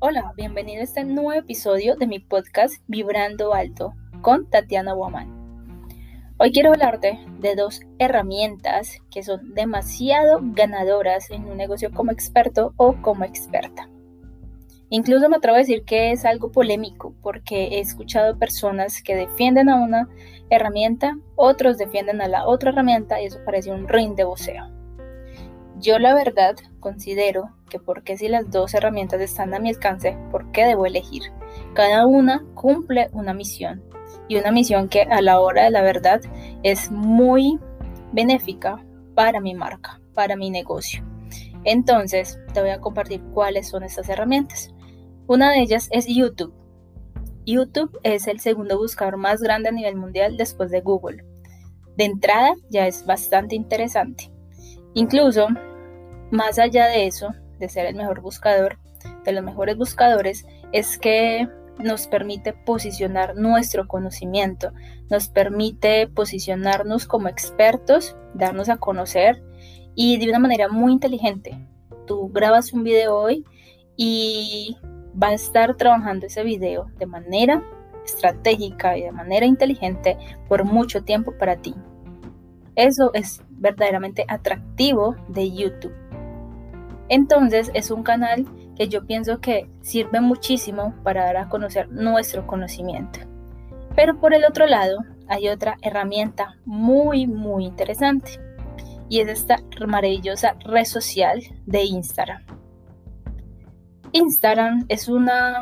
Hola, bienvenido a este nuevo episodio de mi podcast Vibrando Alto con Tatiana Woman. Hoy quiero hablarte de dos herramientas que son demasiado ganadoras en un negocio como experto o como experta. Incluso me atrevo a decir que es algo polémico porque he escuchado personas que defienden a una herramienta, otros defienden a la otra herramienta y eso parece un ring de voceo. Yo la verdad considero que porque si las dos herramientas están a mi alcance, ¿por qué debo elegir? Cada una cumple una misión y una misión que a la hora de la verdad es muy benéfica para mi marca, para mi negocio. Entonces, te voy a compartir cuáles son estas herramientas. Una de ellas es YouTube. YouTube es el segundo buscador más grande a nivel mundial después de Google. De entrada ya es bastante interesante. Incluso, más allá de eso, de ser el mejor buscador, de los mejores buscadores, es que nos permite posicionar nuestro conocimiento, nos permite posicionarnos como expertos, darnos a conocer y de una manera muy inteligente. Tú grabas un video hoy y va a estar trabajando ese video de manera estratégica y de manera inteligente por mucho tiempo para ti. Eso es verdaderamente atractivo de YouTube. Entonces es un canal que yo pienso que sirve muchísimo para dar a conocer nuestro conocimiento. Pero por el otro lado hay otra herramienta muy muy interesante y es esta maravillosa red social de Instagram. Instagram es una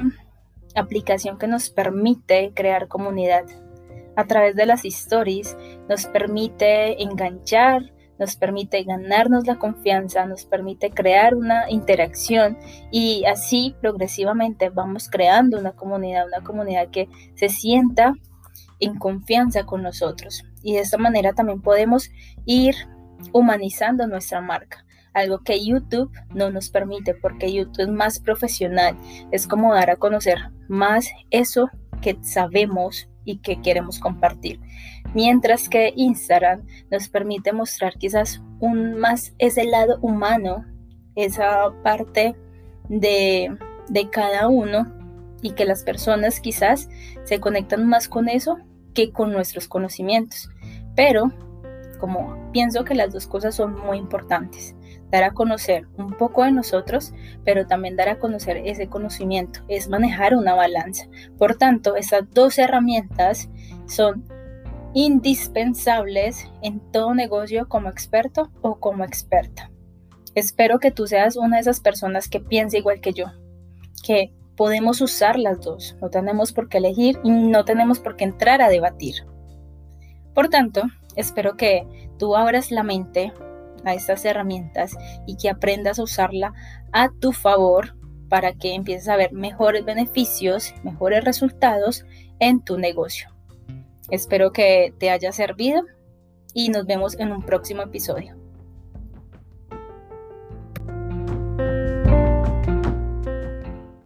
aplicación que nos permite crear comunidad. A través de las stories nos permite enganchar, nos permite ganarnos la confianza, nos permite crear una interacción y así progresivamente vamos creando una comunidad, una comunidad que se sienta en confianza con nosotros. Y de esta manera también podemos ir humanizando nuestra marca algo que YouTube no nos permite porque YouTube es más profesional, es como dar a conocer más eso que sabemos y que queremos compartir. Mientras que Instagram nos permite mostrar quizás un más ese lado humano, esa parte de, de cada uno y que las personas quizás se conectan más con eso que con nuestros conocimientos. Pero como pienso que las dos cosas son muy importantes dar a conocer un poco de nosotros, pero también dar a conocer ese conocimiento, es manejar una balanza. Por tanto, estas dos herramientas son indispensables en todo negocio como experto o como experta. Espero que tú seas una de esas personas que piensa igual que yo, que podemos usar las dos, no tenemos por qué elegir y no tenemos por qué entrar a debatir. Por tanto, espero que tú abras la mente a estas herramientas y que aprendas a usarla a tu favor para que empieces a ver mejores beneficios, mejores resultados en tu negocio. Espero que te haya servido y nos vemos en un próximo episodio.